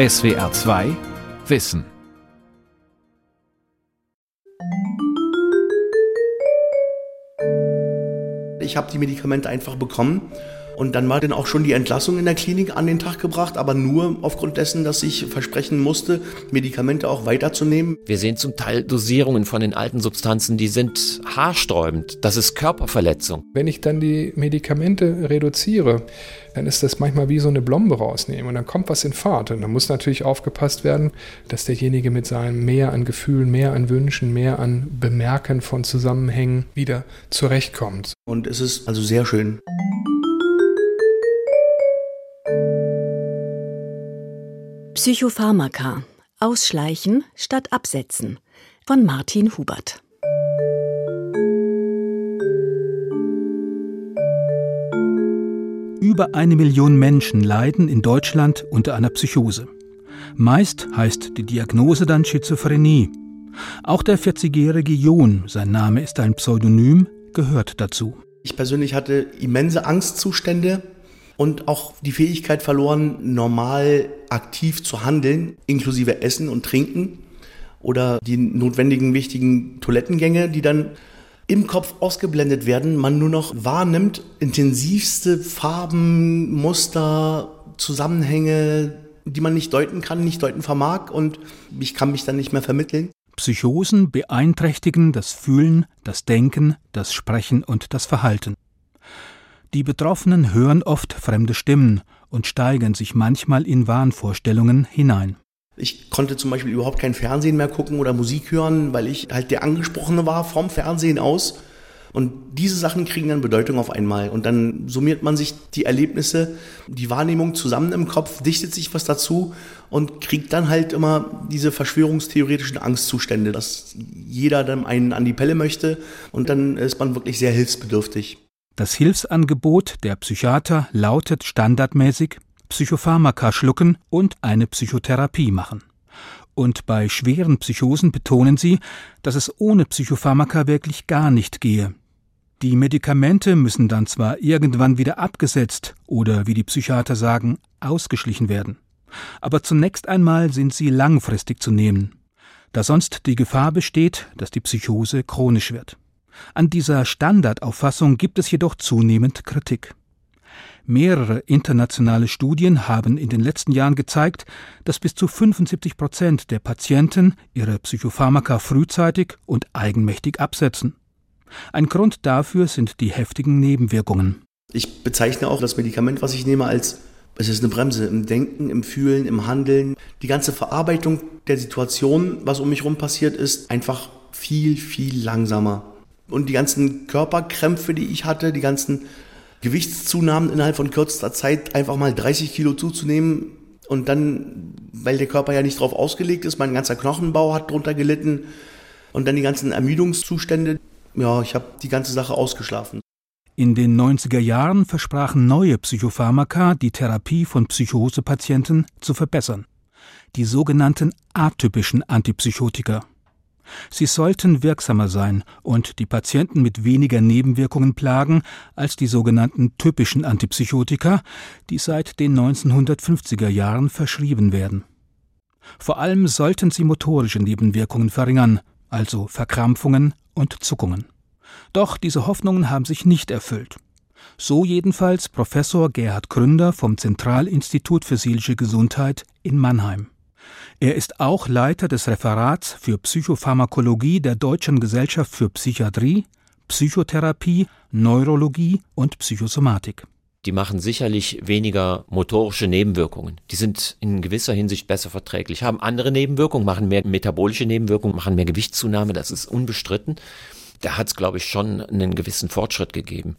SWR 2 Wissen. Ich habe die Medikamente einfach bekommen und dann war dann auch schon die Entlassung in der Klinik an den Tag gebracht, aber nur aufgrund dessen, dass ich versprechen musste, Medikamente auch weiterzunehmen. Wir sehen zum Teil Dosierungen von den alten Substanzen, die sind haarsträubend. Das ist Körperverletzung. Wenn ich dann die Medikamente reduziere, dann ist das manchmal wie so eine Blombe rausnehmen und dann kommt was in Fahrt. Und dann muss natürlich aufgepasst werden, dass derjenige mit seinem mehr an Gefühlen, mehr an Wünschen, mehr an Bemerken von Zusammenhängen wieder zurechtkommt. Und es ist also sehr schön. Psychopharmaka. Ausschleichen statt absetzen. Von Martin Hubert. Über eine Million Menschen leiden in Deutschland unter einer Psychose. Meist heißt die Diagnose dann Schizophrenie. Auch der 40-jährige John, sein Name ist ein Pseudonym, gehört dazu. Ich persönlich hatte immense Angstzustände und auch die Fähigkeit verloren, normal aktiv zu handeln, inklusive Essen und Trinken oder die notwendigen wichtigen Toilettengänge, die dann im Kopf ausgeblendet werden, man nur noch wahrnimmt, intensivste Farben, Muster, Zusammenhänge, die man nicht deuten kann, nicht deuten vermag und ich kann mich dann nicht mehr vermitteln. Psychosen beeinträchtigen das Fühlen, das Denken, das Sprechen und das Verhalten. Die Betroffenen hören oft fremde Stimmen und steigern sich manchmal in Wahnvorstellungen hinein. Ich konnte zum Beispiel überhaupt kein Fernsehen mehr gucken oder Musik hören, weil ich halt der Angesprochene war vom Fernsehen aus. Und diese Sachen kriegen dann Bedeutung auf einmal. Und dann summiert man sich die Erlebnisse, die Wahrnehmung zusammen im Kopf, dichtet sich was dazu und kriegt dann halt immer diese verschwörungstheoretischen Angstzustände, dass jeder dann einen an die Pelle möchte. Und dann ist man wirklich sehr hilfsbedürftig. Das Hilfsangebot der Psychiater lautet standardmäßig Psychopharmaka schlucken und eine Psychotherapie machen. Und bei schweren Psychosen betonen sie, dass es ohne Psychopharmaka wirklich gar nicht gehe. Die Medikamente müssen dann zwar irgendwann wieder abgesetzt oder, wie die Psychiater sagen, ausgeschlichen werden. Aber zunächst einmal sind sie langfristig zu nehmen, da sonst die Gefahr besteht, dass die Psychose chronisch wird. An dieser Standardauffassung gibt es jedoch zunehmend Kritik. Mehrere internationale Studien haben in den letzten Jahren gezeigt, dass bis zu 75 Prozent der Patienten ihre Psychopharmaka frühzeitig und eigenmächtig absetzen. Ein Grund dafür sind die heftigen Nebenwirkungen. Ich bezeichne auch das Medikament, was ich nehme, als es ist eine Bremse im Denken, im Fühlen, im Handeln. Die ganze Verarbeitung der Situation, was um mich herum passiert, ist einfach viel, viel langsamer. Und die ganzen Körperkrämpfe, die ich hatte, die ganzen Gewichtszunahmen innerhalb von kürzester Zeit, einfach mal 30 Kilo zuzunehmen und dann, weil der Körper ja nicht drauf ausgelegt ist, mein ganzer Knochenbau hat drunter gelitten und dann die ganzen Ermüdungszustände. Ja, ich habe die ganze Sache ausgeschlafen. In den 90er Jahren versprachen neue Psychopharmaka, die Therapie von Psychosepatienten zu verbessern. Die sogenannten atypischen Antipsychotika. Sie sollten wirksamer sein und die Patienten mit weniger Nebenwirkungen plagen als die sogenannten typischen Antipsychotika, die seit den 1950er Jahren verschrieben werden. Vor allem sollten sie motorische Nebenwirkungen verringern, also Verkrampfungen und Zuckungen. Doch diese Hoffnungen haben sich nicht erfüllt. So jedenfalls Professor Gerhard Gründer vom Zentralinstitut für seelische Gesundheit in Mannheim. Er ist auch Leiter des Referats für Psychopharmakologie der Deutschen Gesellschaft für Psychiatrie, Psychotherapie, Neurologie und Psychosomatik. Die machen sicherlich weniger motorische Nebenwirkungen. Die sind in gewisser Hinsicht besser verträglich, haben andere Nebenwirkungen, machen mehr metabolische Nebenwirkungen, machen mehr Gewichtszunahme, das ist unbestritten. Da hat es, glaube ich, schon einen gewissen Fortschritt gegeben.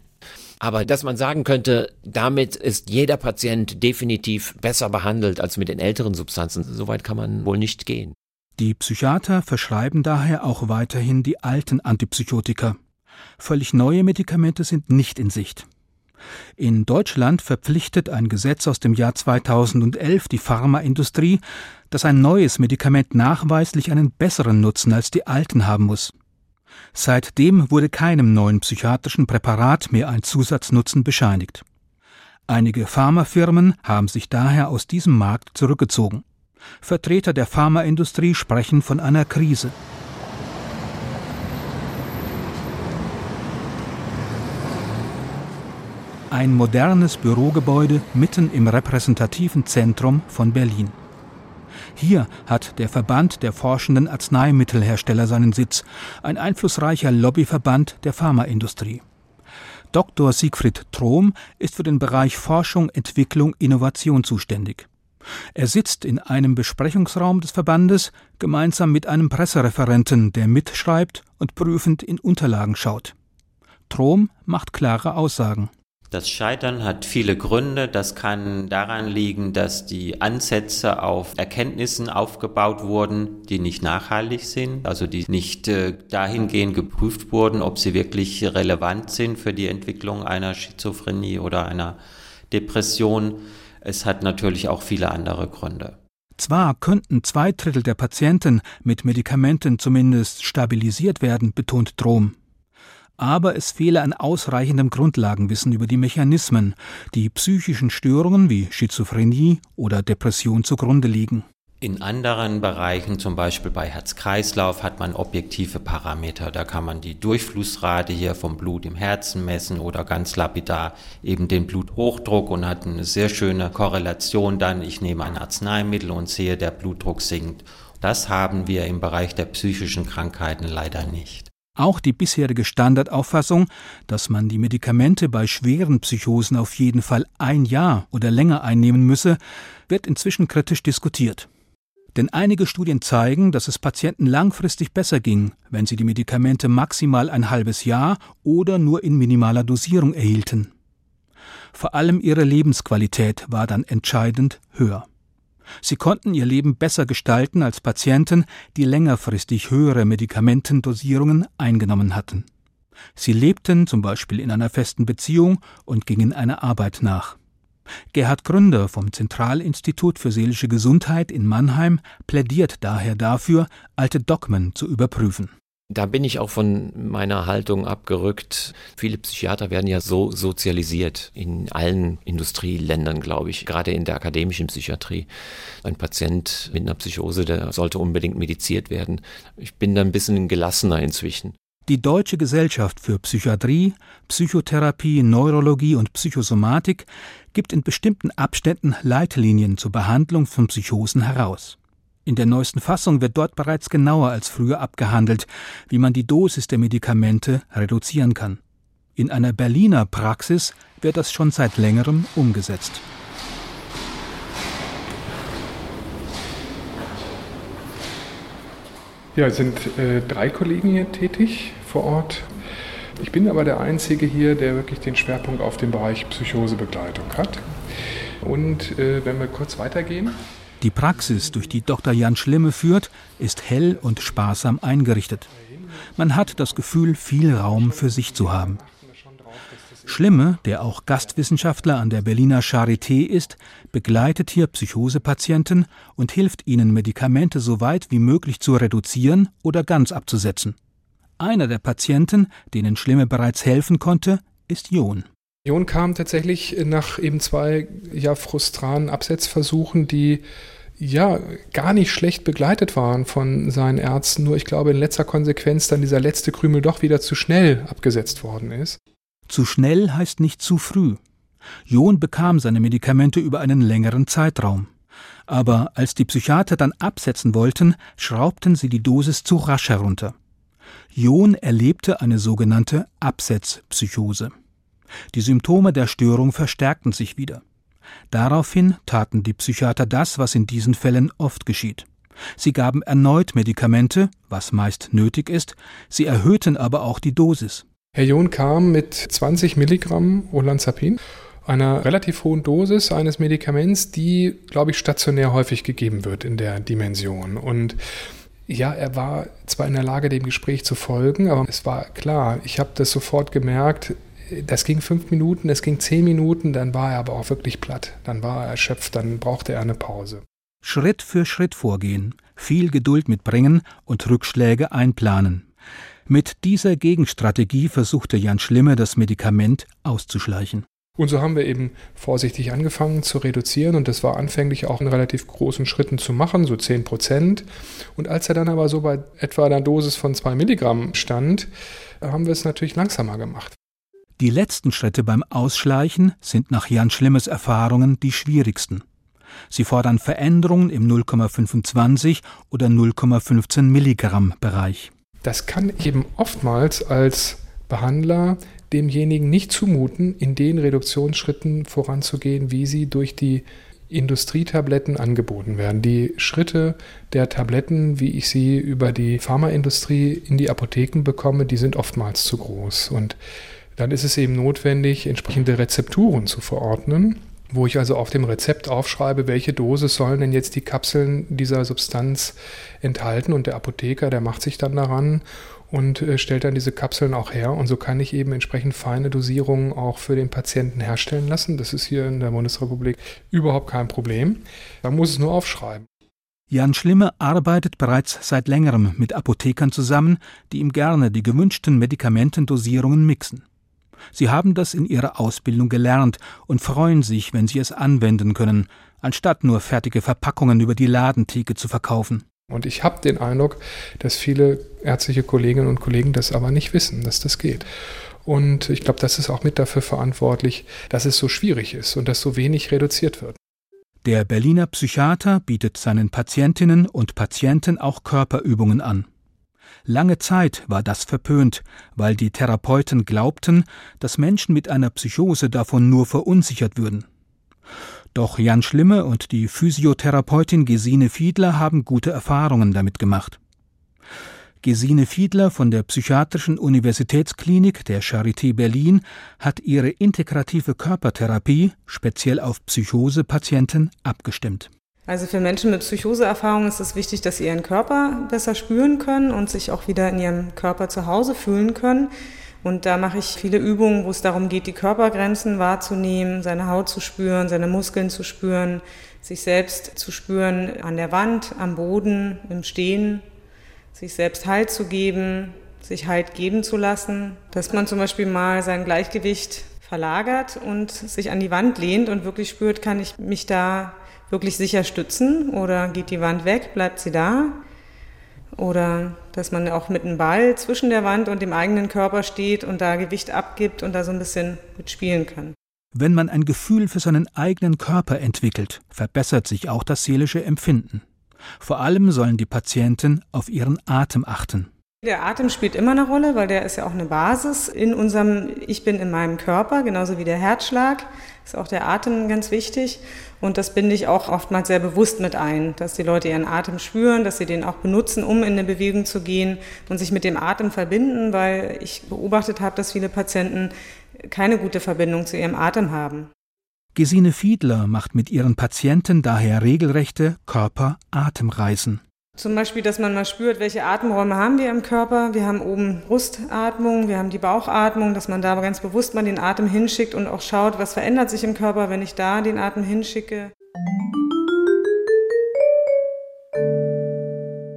Aber dass man sagen könnte, damit ist jeder Patient definitiv besser behandelt als mit den älteren Substanzen, soweit kann man wohl nicht gehen. Die Psychiater verschreiben daher auch weiterhin die alten Antipsychotika. Völlig neue Medikamente sind nicht in Sicht. In Deutschland verpflichtet ein Gesetz aus dem Jahr 2011 die Pharmaindustrie, dass ein neues Medikament nachweislich einen besseren Nutzen als die alten haben muss. Seitdem wurde keinem neuen psychiatrischen Präparat mehr ein Zusatznutzen bescheinigt. Einige Pharmafirmen haben sich daher aus diesem Markt zurückgezogen. Vertreter der Pharmaindustrie sprechen von einer Krise. Ein modernes Bürogebäude mitten im repräsentativen Zentrum von Berlin. Hier hat der Verband der forschenden Arzneimittelhersteller seinen Sitz, ein einflussreicher Lobbyverband der Pharmaindustrie. Dr. Siegfried Trom ist für den Bereich Forschung, Entwicklung, Innovation zuständig. Er sitzt in einem Besprechungsraum des Verbandes gemeinsam mit einem Pressereferenten, der mitschreibt und prüfend in Unterlagen schaut. Trom macht klare Aussagen. Das Scheitern hat viele Gründe. Das kann daran liegen, dass die Ansätze auf Erkenntnissen aufgebaut wurden, die nicht nachhaltig sind, also die nicht äh, dahingehend geprüft wurden, ob sie wirklich relevant sind für die Entwicklung einer Schizophrenie oder einer Depression. Es hat natürlich auch viele andere Gründe. Zwar könnten zwei Drittel der Patienten mit Medikamenten zumindest stabilisiert werden, betont Drom aber es fehle an ausreichendem Grundlagenwissen über die Mechanismen, die psychischen Störungen wie Schizophrenie oder Depression zugrunde liegen. In anderen Bereichen, zum Beispiel bei Herz-Kreislauf, hat man objektive Parameter. Da kann man die Durchflussrate hier vom Blut im Herzen messen oder ganz lapidar eben den Bluthochdruck und hat eine sehr schöne Korrelation dann. Ich nehme ein Arzneimittel und sehe, der Blutdruck sinkt. Das haben wir im Bereich der psychischen Krankheiten leider nicht. Auch die bisherige Standardauffassung, dass man die Medikamente bei schweren Psychosen auf jeden Fall ein Jahr oder länger einnehmen müsse, wird inzwischen kritisch diskutiert. Denn einige Studien zeigen, dass es Patienten langfristig besser ging, wenn sie die Medikamente maximal ein halbes Jahr oder nur in minimaler Dosierung erhielten. Vor allem ihre Lebensqualität war dann entscheidend höher. Sie konnten ihr Leben besser gestalten als Patienten, die längerfristig höhere Medikamentendosierungen eingenommen hatten. Sie lebten zum Beispiel in einer festen Beziehung und gingen einer Arbeit nach. Gerhard Gründer vom Zentralinstitut für seelische Gesundheit in Mannheim plädiert daher dafür, alte Dogmen zu überprüfen. Da bin ich auch von meiner Haltung abgerückt. Viele Psychiater werden ja so sozialisiert in allen Industrieländern, glaube ich, gerade in der akademischen Psychiatrie. Ein Patient mit einer Psychose, der sollte unbedingt mediziert werden. Ich bin da ein bisschen gelassener inzwischen. Die Deutsche Gesellschaft für Psychiatrie, Psychotherapie, Neurologie und Psychosomatik gibt in bestimmten Abständen Leitlinien zur Behandlung von Psychosen heraus. In der neuesten Fassung wird dort bereits genauer als früher abgehandelt, wie man die Dosis der Medikamente reduzieren kann. In einer Berliner Praxis wird das schon seit längerem umgesetzt. Ja, es sind äh, drei Kollegen hier tätig vor Ort. Ich bin aber der Einzige hier, der wirklich den Schwerpunkt auf dem Bereich Psychosebegleitung hat. Und äh, wenn wir kurz weitergehen. Die Praxis, durch die Dr. Jan Schlimme führt, ist hell und sparsam eingerichtet. Man hat das Gefühl, viel Raum für sich zu haben. Schlimme, der auch Gastwissenschaftler an der Berliner Charité ist, begleitet hier Psychosepatienten und hilft ihnen, Medikamente so weit wie möglich zu reduzieren oder ganz abzusetzen. Einer der Patienten, denen Schlimme bereits helfen konnte, ist Jon. Jon kam tatsächlich nach eben zwei ja, frustranen Absetzversuchen, die ja gar nicht schlecht begleitet waren von seinen Ärzten, nur ich glaube in letzter Konsequenz dann dieser letzte Krümel doch wieder zu schnell abgesetzt worden ist. Zu schnell heißt nicht zu früh. Jon bekam seine Medikamente über einen längeren Zeitraum. Aber als die Psychiater dann absetzen wollten, schraubten sie die Dosis zu rasch herunter. Jon erlebte eine sogenannte Absetzpsychose. Die Symptome der Störung verstärkten sich wieder. Daraufhin taten die Psychiater das, was in diesen Fällen oft geschieht. Sie gaben erneut Medikamente, was meist nötig ist, sie erhöhten aber auch die Dosis. Herr John kam mit 20 Milligramm Olanzapin, einer relativ hohen Dosis eines Medikaments, die, glaube ich, stationär häufig gegeben wird in der Dimension. Und ja, er war zwar in der Lage, dem Gespräch zu folgen, aber es war klar, ich habe das sofort gemerkt, das ging fünf Minuten, es ging zehn Minuten, dann war er aber auch wirklich platt. Dann war er erschöpft, dann brauchte er eine Pause. Schritt für Schritt vorgehen, viel Geduld mitbringen und Rückschläge einplanen. Mit dieser Gegenstrategie versuchte Jan Schlimme das Medikament auszuschleichen. Und so haben wir eben vorsichtig angefangen zu reduzieren und das war anfänglich auch in relativ großen Schritten zu machen, so 10 Prozent. Und als er dann aber so bei etwa einer Dosis von 2 Milligramm stand, haben wir es natürlich langsamer gemacht. Die letzten Schritte beim Ausschleichen sind nach Jan Schlimmes Erfahrungen die schwierigsten. Sie fordern Veränderungen im 0,25 oder 0,15 Milligramm Bereich. Das kann eben oftmals als Behandler demjenigen nicht zumuten, in den Reduktionsschritten voranzugehen, wie sie durch die Industrietabletten angeboten werden. Die Schritte der Tabletten, wie ich sie über die Pharmaindustrie in die Apotheken bekomme, die sind oftmals zu groß. Und dann ist es eben notwendig, entsprechende Rezepturen zu verordnen, wo ich also auf dem Rezept aufschreibe, welche Dosis sollen denn jetzt die Kapseln dieser Substanz enthalten. Und der Apotheker, der macht sich dann daran und äh, stellt dann diese Kapseln auch her. Und so kann ich eben entsprechend feine Dosierungen auch für den Patienten herstellen lassen. Das ist hier in der Bundesrepublik überhaupt kein Problem. Man muss es nur aufschreiben. Jan Schlimme arbeitet bereits seit längerem mit Apothekern zusammen, die ihm gerne die gewünschten Medikamentendosierungen mixen. Sie haben das in ihrer Ausbildung gelernt und freuen sich, wenn sie es anwenden können, anstatt nur fertige Verpackungen über die Ladentheke zu verkaufen. Und ich habe den Eindruck, dass viele ärztliche Kolleginnen und Kollegen das aber nicht wissen, dass das geht. Und ich glaube, das ist auch mit dafür verantwortlich, dass es so schwierig ist und dass so wenig reduziert wird. Der Berliner Psychiater bietet seinen Patientinnen und Patienten auch Körperübungen an. Lange Zeit war das verpönt, weil die Therapeuten glaubten, dass Menschen mit einer Psychose davon nur verunsichert würden. Doch Jan Schlimme und die Physiotherapeutin Gesine Fiedler haben gute Erfahrungen damit gemacht. Gesine Fiedler von der Psychiatrischen Universitätsklinik der Charité Berlin hat ihre integrative Körpertherapie speziell auf Psychosepatienten abgestimmt. Also für Menschen mit Psychoseerfahrung ist es wichtig, dass sie ihren Körper besser spüren können und sich auch wieder in ihrem Körper zu Hause fühlen können. Und da mache ich viele Übungen, wo es darum geht, die Körpergrenzen wahrzunehmen, seine Haut zu spüren, seine Muskeln zu spüren, sich selbst zu spüren an der Wand, am Boden, im Stehen, sich selbst Halt zu geben, sich Halt geben zu lassen, dass man zum Beispiel mal sein Gleichgewicht verlagert und sich an die Wand lehnt und wirklich spürt, kann ich mich da wirklich sicher stützen oder geht die Wand weg, bleibt sie da? Oder dass man auch mit einem Ball zwischen der Wand und dem eigenen Körper steht und da Gewicht abgibt und da so ein bisschen mitspielen kann. Wenn man ein Gefühl für seinen eigenen Körper entwickelt, verbessert sich auch das seelische Empfinden. Vor allem sollen die Patienten auf ihren Atem achten. Der Atem spielt immer eine Rolle, weil der ist ja auch eine Basis in unserem Ich bin in meinem Körper, genauso wie der Herzschlag ist auch der Atem ganz wichtig. Und das binde ich auch oftmals sehr bewusst mit ein, dass die Leute ihren Atem spüren, dass sie den auch benutzen, um in eine Bewegung zu gehen und sich mit dem Atem verbinden, weil ich beobachtet habe, dass viele Patienten keine gute Verbindung zu ihrem Atem haben. Gesine Fiedler macht mit ihren Patienten daher regelrechte Körper-Atemreisen. Zum Beispiel, dass man mal spürt, welche Atemräume haben wir im Körper. Wir haben oben Brustatmung, wir haben die Bauchatmung, dass man da ganz bewusst mal den Atem hinschickt und auch schaut, was verändert sich im Körper, wenn ich da den Atem hinschicke.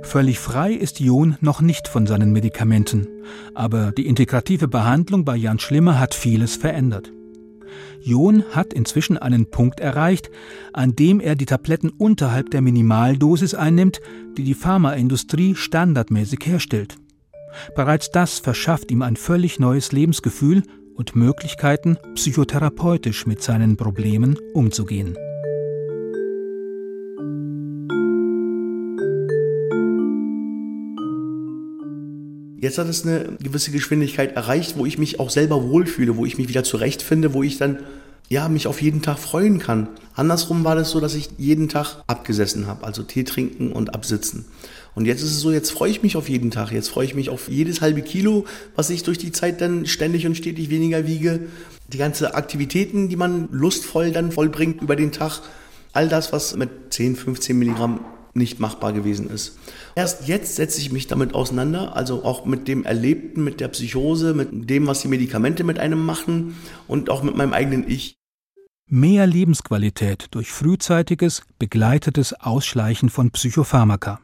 Völlig frei ist Jon noch nicht von seinen Medikamenten, aber die integrative Behandlung bei Jan Schlimmer hat vieles verändert. John hat inzwischen einen Punkt erreicht, an dem er die Tabletten unterhalb der Minimaldosis einnimmt, die die Pharmaindustrie standardmäßig herstellt. Bereits das verschafft ihm ein völlig neues Lebensgefühl und Möglichkeiten, psychotherapeutisch mit seinen Problemen umzugehen. Jetzt hat es eine gewisse Geschwindigkeit erreicht, wo ich mich auch selber wohlfühle, wo ich mich wieder zurechtfinde, wo ich dann ja, mich auf jeden Tag freuen kann. Andersrum war das so, dass ich jeden Tag abgesessen habe, also Tee trinken und absitzen. Und jetzt ist es so, jetzt freue ich mich auf jeden Tag. Jetzt freue ich mich auf jedes halbe Kilo, was ich durch die Zeit dann ständig und stetig weniger wiege. Die ganzen Aktivitäten, die man lustvoll dann vollbringt über den Tag. All das, was mit 10, 15 Milligramm nicht machbar gewesen ist. Erst jetzt setze ich mich damit auseinander, also auch mit dem Erlebten, mit der Psychose, mit dem, was die Medikamente mit einem machen und auch mit meinem eigenen Ich. Mehr Lebensqualität durch frühzeitiges, begleitetes Ausschleichen von Psychopharmaka.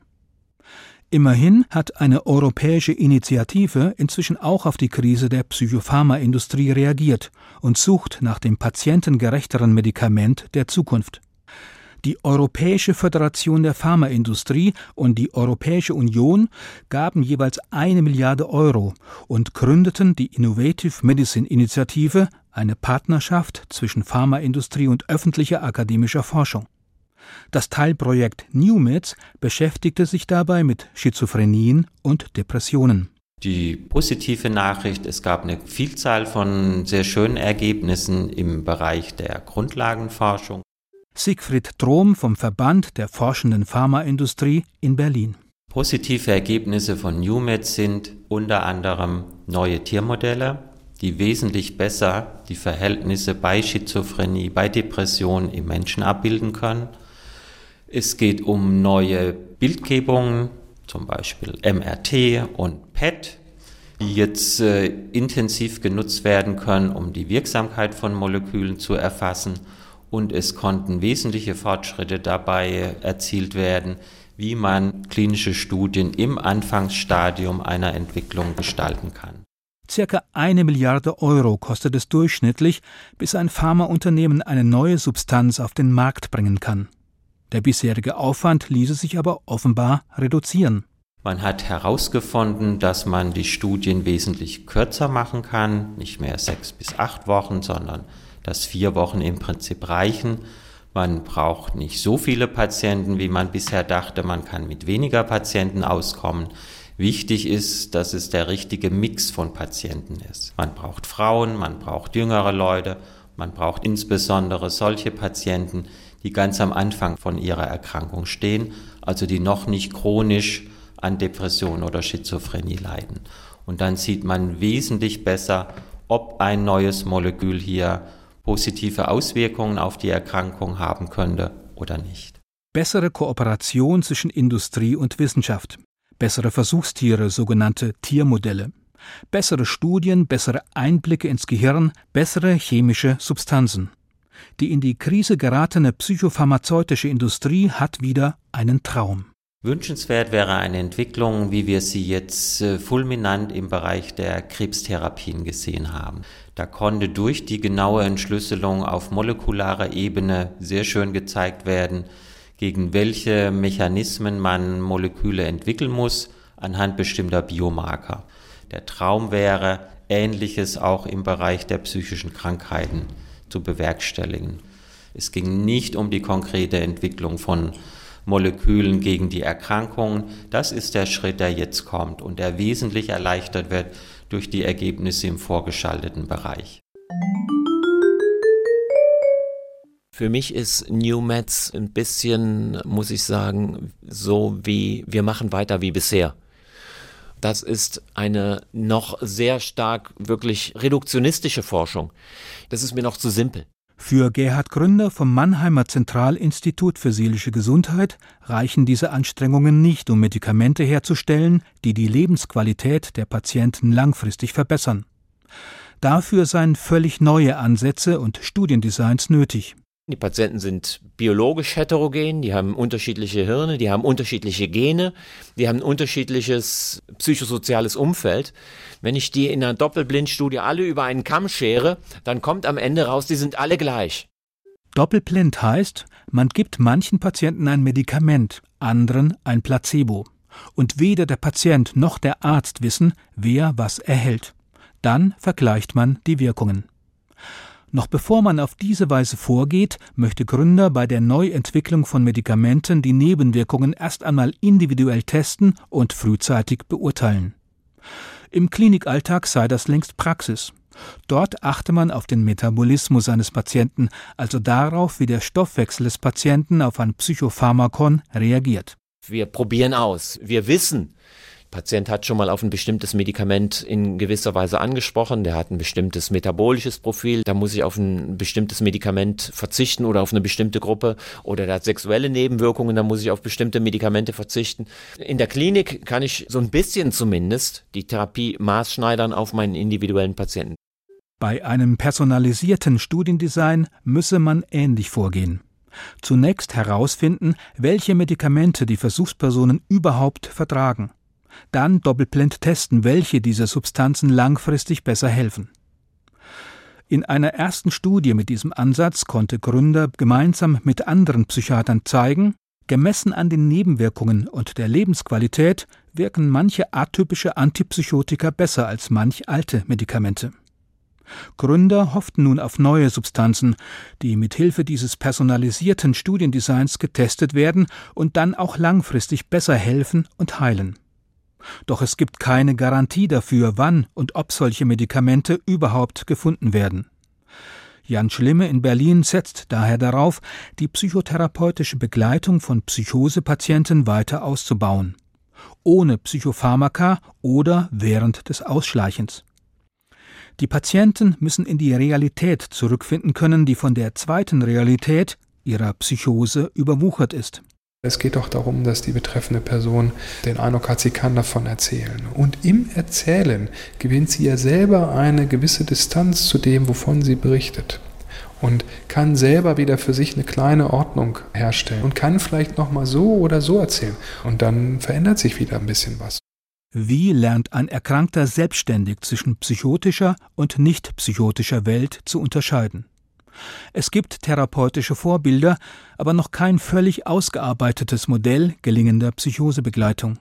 Immerhin hat eine europäische Initiative inzwischen auch auf die Krise der Psychopharmaindustrie reagiert und sucht nach dem patientengerechteren Medikament der Zukunft. Die Europäische Föderation der Pharmaindustrie und die Europäische Union gaben jeweils eine Milliarde Euro und gründeten die Innovative Medicine Initiative, eine Partnerschaft zwischen Pharmaindustrie und öffentlicher akademischer Forschung. Das Teilprojekt NewMeds beschäftigte sich dabei mit Schizophrenien und Depressionen. Die positive Nachricht, es gab eine Vielzahl von sehr schönen Ergebnissen im Bereich der Grundlagenforschung. Siegfried Trom vom Verband der forschenden Pharmaindustrie in Berlin. Positive Ergebnisse von NewMed sind unter anderem neue Tiermodelle, die wesentlich besser die Verhältnisse bei Schizophrenie, bei Depressionen im Menschen abbilden können. Es geht um neue Bildgebungen, zum Beispiel MRT und PET, die jetzt äh, intensiv genutzt werden können, um die Wirksamkeit von Molekülen zu erfassen. Und es konnten wesentliche Fortschritte dabei erzielt werden, wie man klinische Studien im Anfangsstadium einer Entwicklung gestalten kann. Circa eine Milliarde Euro kostet es durchschnittlich, bis ein Pharmaunternehmen eine neue Substanz auf den Markt bringen kann. Der bisherige Aufwand ließe sich aber offenbar reduzieren. Man hat herausgefunden, dass man die Studien wesentlich kürzer machen kann, nicht mehr sechs bis acht Wochen, sondern dass vier Wochen im Prinzip reichen. Man braucht nicht so viele Patienten, wie man bisher dachte. Man kann mit weniger Patienten auskommen. Wichtig ist, dass es der richtige Mix von Patienten ist. Man braucht Frauen, man braucht jüngere Leute, man braucht insbesondere solche Patienten, die ganz am Anfang von ihrer Erkrankung stehen, also die noch nicht chronisch an Depression oder Schizophrenie leiden. Und dann sieht man wesentlich besser, ob ein neues Molekül hier positive Auswirkungen auf die Erkrankung haben könnte oder nicht. Bessere Kooperation zwischen Industrie und Wissenschaft, bessere Versuchstiere, sogenannte Tiermodelle, bessere Studien, bessere Einblicke ins Gehirn, bessere chemische Substanzen. Die in die Krise geratene psychopharmazeutische Industrie hat wieder einen Traum. Wünschenswert wäre eine Entwicklung, wie wir sie jetzt äh, fulminant im Bereich der Krebstherapien gesehen haben. Da konnte durch die genaue Entschlüsselung auf molekularer Ebene sehr schön gezeigt werden, gegen welche Mechanismen man Moleküle entwickeln muss anhand bestimmter Biomarker. Der Traum wäre, Ähnliches auch im Bereich der psychischen Krankheiten zu bewerkstelligen. Es ging nicht um die konkrete Entwicklung von Molekülen gegen die Erkrankungen. Das ist der Schritt, der jetzt kommt und der wesentlich erleichtert wird durch die Ergebnisse im vorgeschalteten Bereich. Für mich ist New Meds ein bisschen, muss ich sagen, so wie wir machen weiter wie bisher. Das ist eine noch sehr stark wirklich reduktionistische Forschung. Das ist mir noch zu simpel. Für Gerhard Gründer vom Mannheimer Zentralinstitut für seelische Gesundheit reichen diese Anstrengungen nicht, um Medikamente herzustellen, die die Lebensqualität der Patienten langfristig verbessern. Dafür seien völlig neue Ansätze und Studiendesigns nötig. Die Patienten sind biologisch heterogen, die haben unterschiedliche Hirne, die haben unterschiedliche Gene, die haben ein unterschiedliches psychosoziales Umfeld. Wenn ich die in einer Doppelblindstudie alle über einen Kamm schere, dann kommt am Ende raus, die sind alle gleich. Doppelblind heißt, man gibt manchen Patienten ein Medikament, anderen ein Placebo. Und weder der Patient noch der Arzt wissen, wer was erhält. Dann vergleicht man die Wirkungen. Noch bevor man auf diese Weise vorgeht, möchte Gründer bei der Neuentwicklung von Medikamenten die Nebenwirkungen erst einmal individuell testen und frühzeitig beurteilen. Im Klinikalltag sei das längst Praxis. Dort achte man auf den Metabolismus eines Patienten, also darauf, wie der Stoffwechsel des Patienten auf ein Psychopharmakon reagiert. Wir probieren aus. Wir wissen, Patient hat schon mal auf ein bestimmtes Medikament in gewisser Weise angesprochen, der hat ein bestimmtes metabolisches Profil, da muss ich auf ein bestimmtes Medikament verzichten oder auf eine bestimmte Gruppe oder der hat sexuelle Nebenwirkungen, da muss ich auf bestimmte Medikamente verzichten. In der Klinik kann ich so ein bisschen zumindest die Therapie maßschneidern auf meinen individuellen Patienten. Bei einem personalisierten Studiendesign müsse man ähnlich vorgehen. Zunächst herausfinden, welche Medikamente die Versuchspersonen überhaupt vertragen. Dann doppelblind testen, welche dieser Substanzen langfristig besser helfen. In einer ersten Studie mit diesem Ansatz konnte Gründer gemeinsam mit anderen Psychiatern zeigen, gemessen an den Nebenwirkungen und der Lebensqualität wirken manche atypische Antipsychotika besser als manch alte Medikamente. Gründer hofften nun auf neue Substanzen, die mit Hilfe dieses personalisierten Studiendesigns getestet werden und dann auch langfristig besser helfen und heilen. Doch es gibt keine Garantie dafür, wann und ob solche Medikamente überhaupt gefunden werden. Jan Schlimme in Berlin setzt daher darauf, die psychotherapeutische Begleitung von Psychosepatienten weiter auszubauen. Ohne Psychopharmaka oder während des Ausschleichens. Die Patienten müssen in die Realität zurückfinden können, die von der zweiten Realität, ihrer Psychose, überwuchert ist. Es geht doch darum, dass die betreffende Person den Eindruck hat, sie kann davon erzählen. Und im Erzählen gewinnt sie ja selber eine gewisse Distanz zu dem, wovon sie berichtet. Und kann selber wieder für sich eine kleine Ordnung herstellen und kann vielleicht nochmal so oder so erzählen. Und dann verändert sich wieder ein bisschen was. Wie lernt ein Erkrankter selbstständig zwischen psychotischer und nicht psychotischer Welt zu unterscheiden? Es gibt therapeutische Vorbilder, aber noch kein völlig ausgearbeitetes Modell gelingender Psychosebegleitung.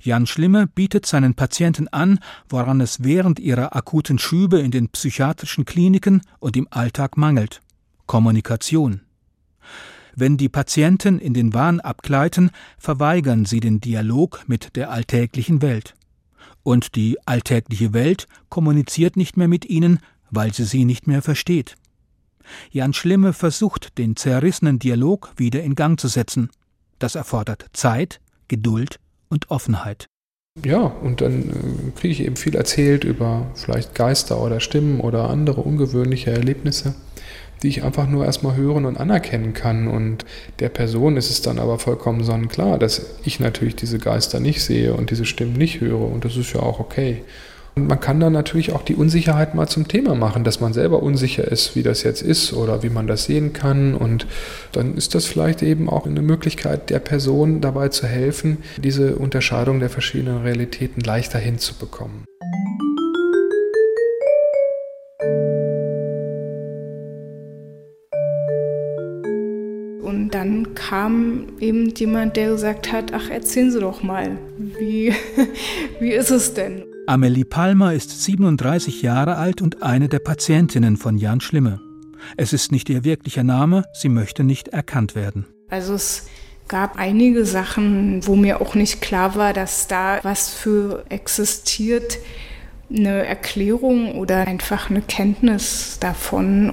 Jan Schlimme bietet seinen Patienten an, woran es während ihrer akuten Schübe in den psychiatrischen Kliniken und im Alltag mangelt. Kommunikation. Wenn die Patienten in den Wahn abgleiten, verweigern sie den Dialog mit der alltäglichen Welt. Und die alltägliche Welt kommuniziert nicht mehr mit ihnen, weil sie sie nicht mehr versteht. Jan Schlimme versucht, den zerrissenen Dialog wieder in Gang zu setzen. Das erfordert Zeit, Geduld und Offenheit. Ja, und dann äh, kriege ich eben viel erzählt über vielleicht Geister oder Stimmen oder andere ungewöhnliche Erlebnisse die ich einfach nur erstmal hören und anerkennen kann. Und der Person ist es dann aber vollkommen sonnenklar, dass ich natürlich diese Geister nicht sehe und diese Stimmen nicht höre. Und das ist ja auch okay. Und man kann dann natürlich auch die Unsicherheit mal zum Thema machen, dass man selber unsicher ist, wie das jetzt ist oder wie man das sehen kann. Und dann ist das vielleicht eben auch eine Möglichkeit der Person dabei zu helfen, diese Unterscheidung der verschiedenen Realitäten leichter hinzubekommen. dann kam eben jemand, der gesagt hat, ach, erzählen Sie doch mal, wie, wie ist es denn? Amelie Palmer ist 37 Jahre alt und eine der Patientinnen von Jan Schlimme. Es ist nicht ihr wirklicher Name, sie möchte nicht erkannt werden. Also es gab einige Sachen, wo mir auch nicht klar war, dass da was für existiert, eine Erklärung oder einfach eine Kenntnis davon.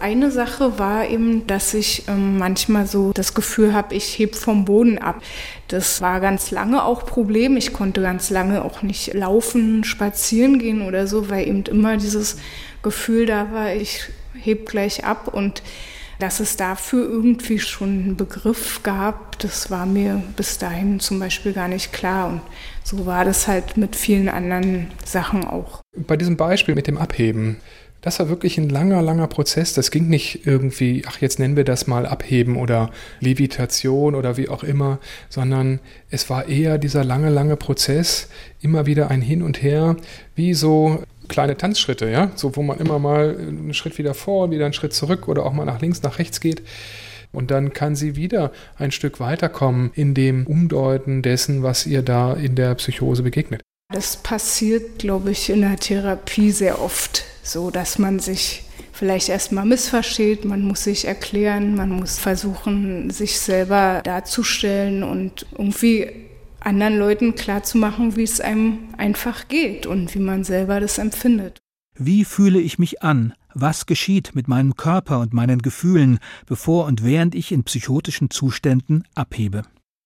Eine Sache war eben, dass ich ähm, manchmal so das Gefühl habe, ich heb vom Boden ab. Das war ganz lange auch Problem. Ich konnte ganz lange auch nicht laufen, spazieren gehen oder so, weil eben immer dieses Gefühl da war, ich heb gleich ab und dass es dafür irgendwie schon einen Begriff gab, das war mir bis dahin zum Beispiel gar nicht klar. Und so war das halt mit vielen anderen Sachen auch. Bei diesem Beispiel mit dem Abheben, das war wirklich ein langer, langer Prozess. Das ging nicht irgendwie, ach, jetzt nennen wir das mal Abheben oder Levitation oder wie auch immer, sondern es war eher dieser lange, lange Prozess, immer wieder ein Hin und Her, wie so kleine Tanzschritte, ja, so wo man immer mal einen Schritt wieder vor, wieder einen Schritt zurück oder auch mal nach links, nach rechts geht. Und dann kann sie wieder ein Stück weiterkommen in dem Umdeuten dessen, was ihr da in der Psychose begegnet. Das passiert, glaube ich, in der Therapie sehr oft so dass man sich vielleicht erstmal missversteht, man muss sich erklären, man muss versuchen, sich selber darzustellen und irgendwie anderen Leuten klarzumachen, wie es einem einfach geht und wie man selber das empfindet. Wie fühle ich mich an? Was geschieht mit meinem Körper und meinen Gefühlen, bevor und während ich in psychotischen Zuständen abhebe?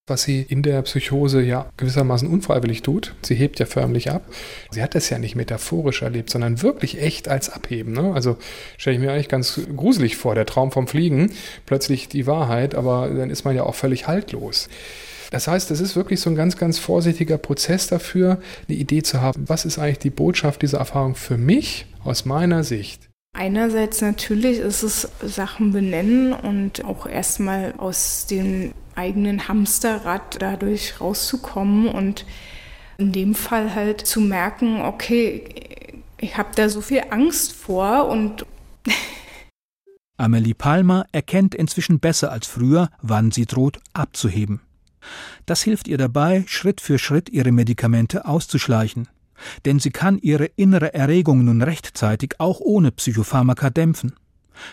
Was sie in der Psychose ja gewissermaßen unfreiwillig tut. Sie hebt ja förmlich ab. Sie hat das ja nicht metaphorisch erlebt, sondern wirklich echt als Abheben. Ne? Also stelle ich mir eigentlich ganz gruselig vor, der Traum vom Fliegen, plötzlich die Wahrheit, aber dann ist man ja auch völlig haltlos. Das heißt, es ist wirklich so ein ganz, ganz vorsichtiger Prozess dafür, eine Idee zu haben, was ist eigentlich die Botschaft dieser Erfahrung für mich aus meiner Sicht. Einerseits natürlich ist es Sachen benennen und auch erstmal aus dem eigenen Hamsterrad dadurch rauszukommen und in dem Fall halt zu merken, okay, ich habe da so viel Angst vor und Amelie Palmer erkennt inzwischen besser als früher, wann sie droht abzuheben. Das hilft ihr dabei, Schritt für Schritt ihre Medikamente auszuschleichen. Denn sie kann ihre innere Erregung nun rechtzeitig auch ohne Psychopharmaka dämpfen.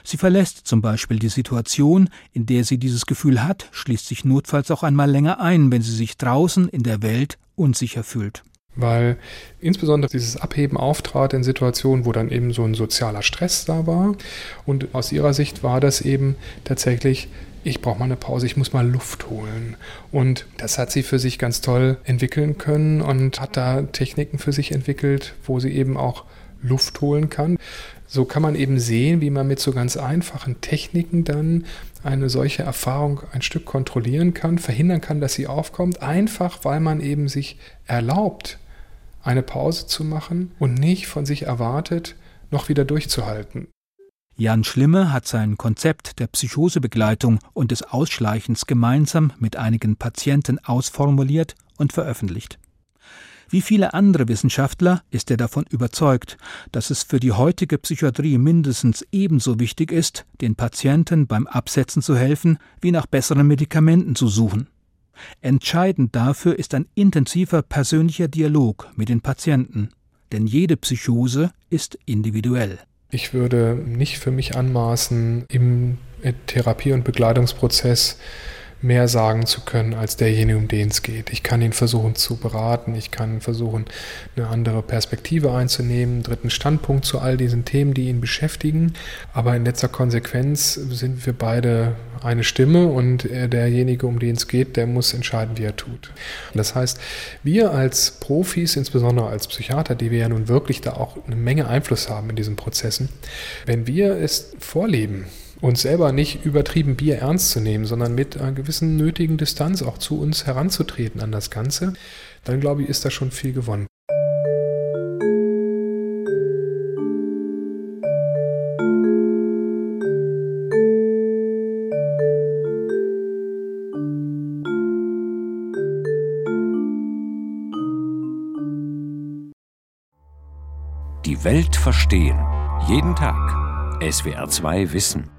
Sie verlässt zum Beispiel die Situation, in der sie dieses Gefühl hat, schließt sich notfalls auch einmal länger ein, wenn sie sich draußen in der Welt unsicher fühlt weil insbesondere dieses Abheben auftrat in Situationen, wo dann eben so ein sozialer Stress da war. Und aus ihrer Sicht war das eben tatsächlich, ich brauche mal eine Pause, ich muss mal Luft holen. Und das hat sie für sich ganz toll entwickeln können und hat da Techniken für sich entwickelt, wo sie eben auch Luft holen kann. So kann man eben sehen, wie man mit so ganz einfachen Techniken dann eine solche Erfahrung ein Stück kontrollieren kann, verhindern kann, dass sie aufkommt, einfach weil man eben sich erlaubt, eine Pause zu machen und nicht von sich erwartet, noch wieder durchzuhalten. Jan Schlimme hat sein Konzept der Psychosebegleitung und des Ausschleichens gemeinsam mit einigen Patienten ausformuliert und veröffentlicht. Wie viele andere Wissenschaftler ist er davon überzeugt, dass es für die heutige Psychiatrie mindestens ebenso wichtig ist, den Patienten beim Absetzen zu helfen, wie nach besseren Medikamenten zu suchen. Entscheidend dafür ist ein intensiver persönlicher Dialog mit den Patienten, denn jede Psychose ist individuell. Ich würde nicht für mich anmaßen, im Therapie- und Begleitungsprozess mehr sagen zu können als derjenige, um den es geht. Ich kann ihn versuchen zu beraten, ich kann versuchen, eine andere Perspektive einzunehmen, einen dritten Standpunkt zu all diesen Themen, die ihn beschäftigen. Aber in letzter Konsequenz sind wir beide eine Stimme und derjenige, um den es geht, der muss entscheiden, wie er tut. Das heißt, wir als Profis, insbesondere als Psychiater, die wir ja nun wirklich da auch eine Menge Einfluss haben in diesen Prozessen, wenn wir es vorleben, uns selber nicht übertrieben Bier ernst zu nehmen, sondern mit einer gewissen nötigen Distanz auch zu uns heranzutreten an das Ganze, dann glaube ich, ist da schon viel gewonnen. Die Welt verstehen. Jeden Tag. SWR2 Wissen.